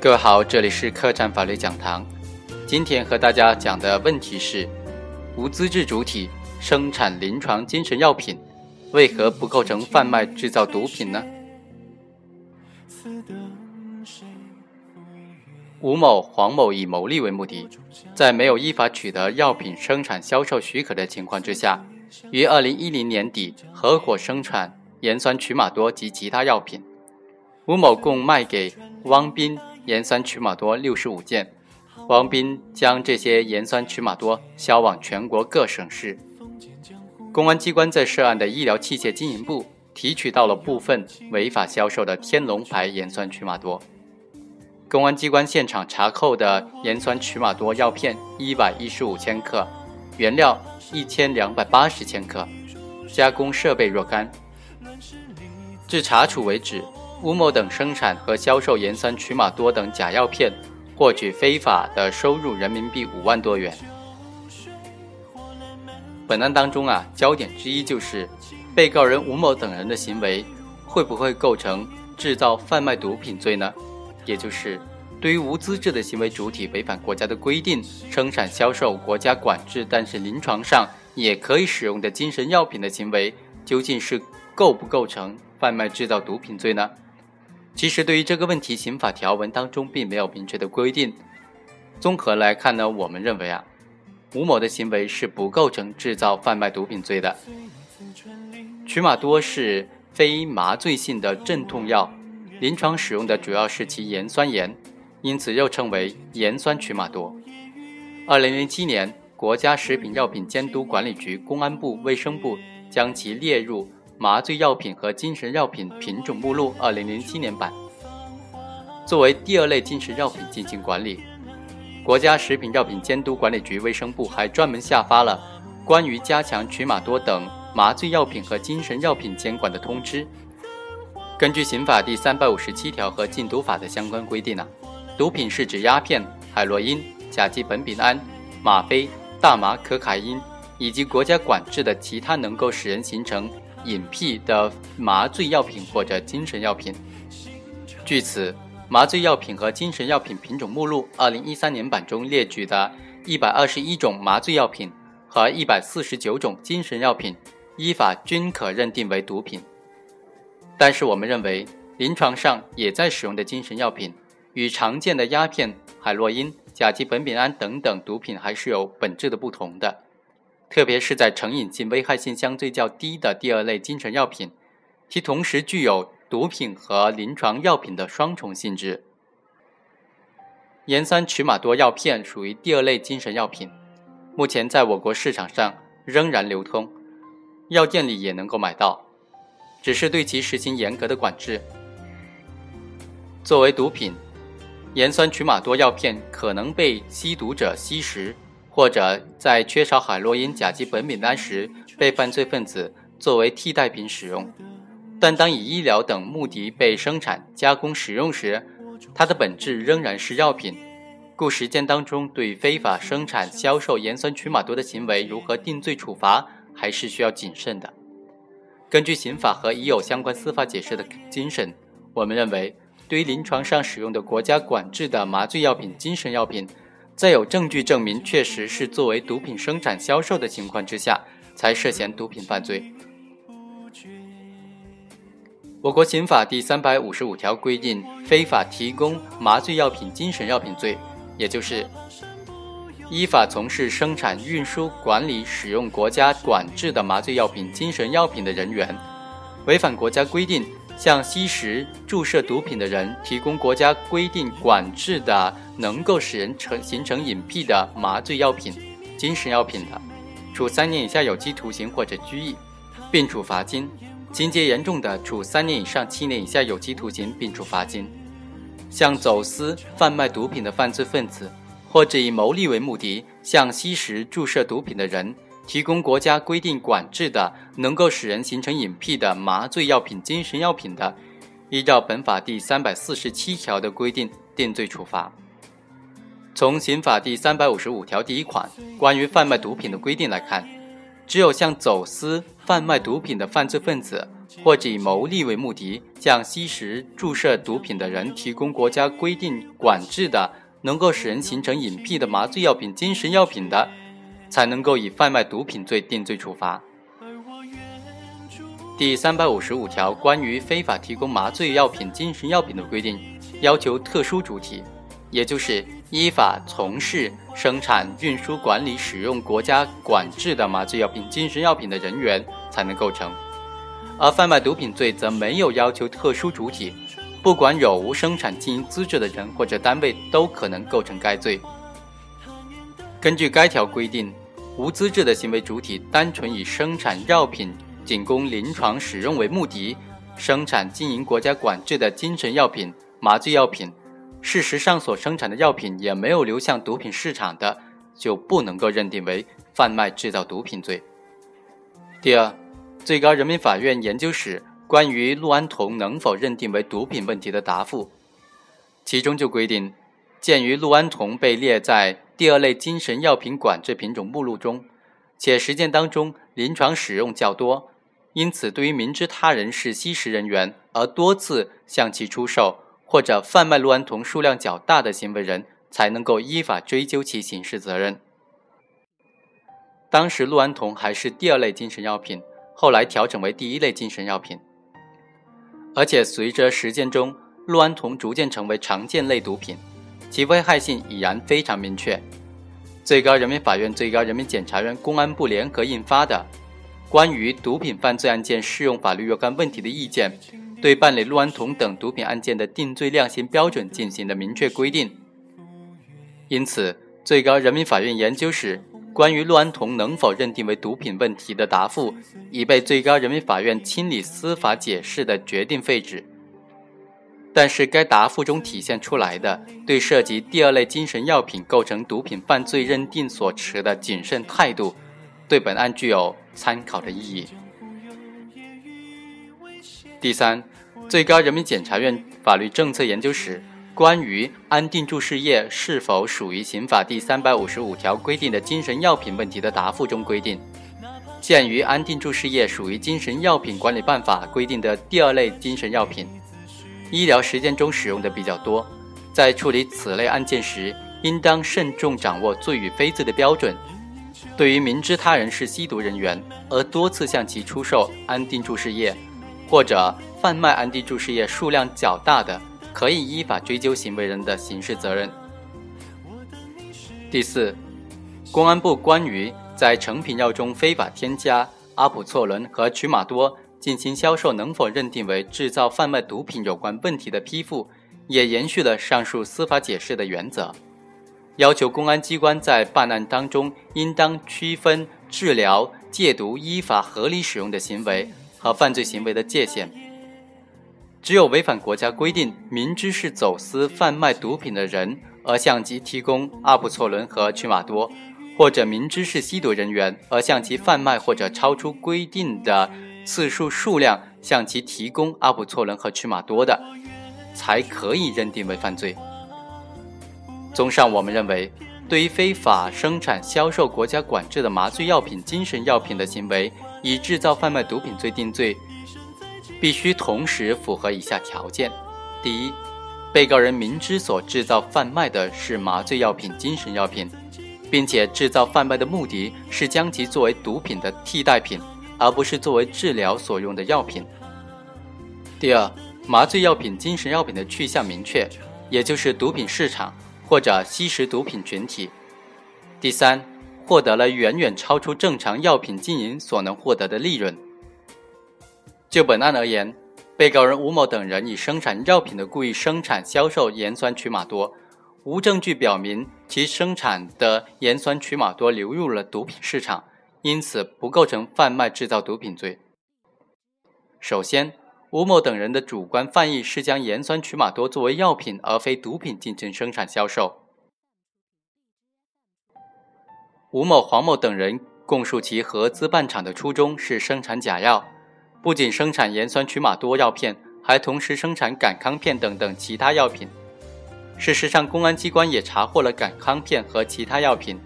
各位好，这里是客栈法律讲堂。今天和大家讲的问题是：无资质主体生产临床精神药品，为何不构成贩卖制造毒品呢？吴某、黄某以牟利为目的，在没有依法取得药品生产销售许可的情况之下，于二零一零年底合伙生产盐酸曲马多及其他药品。吴某共卖给汪斌。盐酸曲马多六十五件，王斌将这些盐酸曲马多销往全国各省市。公安机关在涉案的医疗器械经营部提取到了部分违法销售的天龙牌盐酸曲马多。公安机关现场查扣的盐酸曲马多药片一百一十五千克，原料一千两百八十千克，加工设备若干。至查处为止。吴某等生产和销售盐酸曲马多等假药片，获取非法的收入人民币五万多元。本案当中啊，焦点之一就是被告人吴某等人的行为会不会构成制造贩卖毒品罪呢？也就是对于无资质的行为主体违反国家的规定生产销售国家管制但是临床上也可以使用的精神药品的行为，究竟是构不构成贩卖制造毒品罪呢？其实，对于这个问题，刑法条文当中并没有明确的规定。综合来看呢，我们认为啊，吴某的行为是不构成制造贩卖毒品罪的。曲马多是非麻醉性的镇痛药，临床使用的主要是其盐酸盐，因此又称为盐酸曲马多。二零零七年，国家食品药品监督管理局、公安部、卫生部将其列入。麻醉药品和精神药品品种目录，二零零七年版，作为第二类精神药品进行管理。国家食品药品监督管理局、卫生部还专门下发了关于加强曲马多等麻醉药品和精神药品监管的通知。根据刑法第三百五十七条和禁毒法的相关规定呢，毒品是指鸦片、海洛因、甲基苯丙胺、吗啡、大麻、可卡因以及国家管制的其他能够使人形成。隐蔽的麻醉药品或者精神药品。据此，麻醉药品和精神药品品种目录二零一三年版中列举的一百二十一种麻醉药品和一百四十九种精神药品，依法均可认定为毒品。但是，我们认为，临床上也在使用的精神药品，与常见的鸦片、海洛因、甲基苯丙胺等等毒品还是有本质的不同的。特别是在成瘾性、危害性相对较低的第二类精神药品，其同时具有毒品和临床药品的双重性质。盐酸曲马多药片属于第二类精神药品，目前在我国市场上仍然流通，药店里也能够买到，只是对其实行严格的管制。作为毒品，盐酸曲马多药片可能被吸毒者吸食。或者在缺少海洛因、甲基苯丙胺时，被犯罪分子作为替代品使用；但当以医疗等目的被生产、加工、使用时，它的本质仍然是药品。故实践当中，对非法生产、销售盐酸曲马多的行为如何定罪处罚，还是需要谨慎的。根据刑法和已有相关司法解释的精神，我们认为，对于临床上使用的国家管制的麻醉药品、精神药品，在有证据证明确实是作为毒品生产销售的情况之下，才涉嫌毒品犯罪。我国刑法第三百五十五条规定，非法提供麻醉药品、精神药品罪，也就是依法从事生产、运输、管理、使用国家管制的麻醉药品、精神药品的人员，违反国家规定。向吸食、注射毒品的人提供国家规定管制的能够使人成形成瘾癖的麻醉药品、精神药品的，处三年以下有期徒刑或者拘役，并处罚金；情节严重的，处三年以上七年以下有期徒刑，并处罚金。向走私、贩卖毒品的犯罪分子，或者以牟利为目的向吸食、注射毒品的人。提供国家规定管制的能够使人形成瘾癖的麻醉药品、精神药品的，依照本法第三百四十七条的规定定罪处罚。从刑法第三百五十五条第一款关于贩卖毒品的规定来看，只有向走私、贩卖毒品的犯罪分子，或者以牟利为目的向吸食、注射毒品的人提供国家规定管制的、能够使人形成瘾癖的麻醉药品、精神药品的，才能够以贩卖毒品罪定罪处罚。第三百五十五条关于非法提供麻醉药品、精神药品的规定，要求特殊主体，也就是依法从事生产、运输、管理、使用国家管制的麻醉药品、精神药品的人员才能构成。而贩卖毒品罪则没有要求特殊主体，不管有无生产经营资质的人或者单位都可能构成该罪。根据该条规定，无资质的行为主体单纯以生产药品。仅供临床使用为目的，生产经营国家管制的精神药品、麻醉药品，事实上所生产的药品也没有流向毒品市场的，就不能够认定为贩卖制造毒品罪。第二，最高人民法院研究室关于氯胺酮能否认定为毒品问题的答复，其中就规定，鉴于氯胺酮被列在第二类精神药品管制品种目录中，且实践当中临床使用较多。因此，对于明知他人是吸食人员而多次向其出售或者贩卖氯胺酮数量较大的行为人，才能够依法追究其刑事责任。当时氯胺酮还是第二类精神药品，后来调整为第一类精神药品。而且随着实践中，氯胺酮逐渐成为常见类毒品，其危害性已然非常明确。最高人民法院、最高人民检察院、公安部联合印发的。关于毒品犯罪案件适用法律若干问题的意见，对办理氯胺酮等毒品案件的定罪量刑标准进行了明确规定。因此，最高人民法院研究室关于氯胺酮能否认定为毒品问题的答复，已被最高人民法院清理司法解释的决定废止。但是，该答复中体现出来的对涉及第二类精神药品构成毒品犯罪认定所持的谨慎态度。对本案具有参考的意义。第三，最高人民检察院法律政策研究室关于安定注释液是否属于刑法第三百五十五条规定的精神药品问题的答复中规定，鉴于安定注释液属于精神药品管理办法规定的第二类精神药品，医疗实践中使用的比较多，在处理此类案件时，应当慎重掌握罪与非罪的标准。对于明知他人是吸毒人员而多次向其出售安定注射液，或者贩卖安定注射液数量较大的，可以依法追究行为人的刑事责任。第四，公安部关于在成品药中非法添加阿普唑仑和曲马多进行销售能否认定为制造贩卖毒品有关问题的批复，也延续了上述司法解释的原则。要求公安机关在办案当中，应当区分治疗、戒毒依法合理使用的行为和犯罪行为的界限。只有违反国家规定，明知是走私贩卖毒品的人而向其提供阿普唑仑和曲马多，或者明知是吸毒人员而向其贩卖或者超出规定的次数数量向其提供阿普唑仑和曲马多的，才可以认定为犯罪。综上，我们认为，对于非法生产、销售国家管制的麻醉药品、精神药品的行为，以制造、贩卖毒品罪定罪，必须同时符合以下条件：第一，被告人明知所制造、贩卖的是麻醉药品、精神药品，并且制造、贩卖的目的是将其作为毒品的替代品，而不是作为治疗所用的药品；第二，麻醉药品、精神药品的去向明确，也就是毒品市场。或者吸食毒品群体，第三，获得了远远超出正常药品经营所能获得的利润。就本案而言，被告人吴某等人以生产药品的故意生产、销售盐酸曲马多，无证据表明其生产的盐酸曲马多流入了毒品市场，因此不构成贩卖制造毒品罪。首先。吴某等人的主观犯意是将盐酸曲马多作为药品而非毒品进行生产销售。吴某、黄某等人供述其合资办厂的初衷是生产假药，不仅生产盐酸曲马多药片，还同时生产感康片等等其他药品。事实上，公安机关也查获了感康片和其他药品。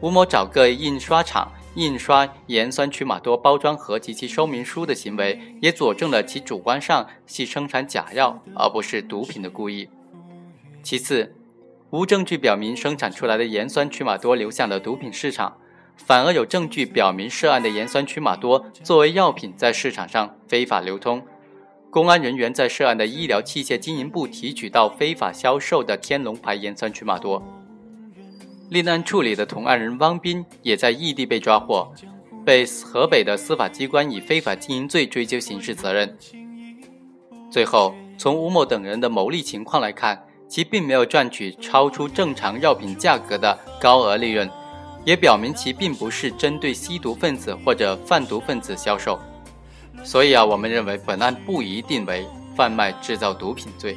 吴某找个印刷厂印刷盐酸曲马多包装盒及其说明书的行为，也佐证了其主观上系生产假药而不是毒品的故意。其次，无证据表明生产出来的盐酸曲马多流向了毒品市场，反而有证据表明涉案的盐酸曲马多作为药品在市场上非法流通。公安人员在涉案的医疗器械经营部提取到非法销售的天龙牌盐酸曲马多。另案处理的同案人汪斌也在异地被抓获，被河北的司法机关以非法经营罪追究刑事责任。最后，从吴某等人的牟利情况来看，其并没有赚取超出正常药品价格的高额利润，也表明其并不是针对吸毒分子或者贩毒分子销售。所以啊，我们认为本案不一定为贩卖制造毒品罪。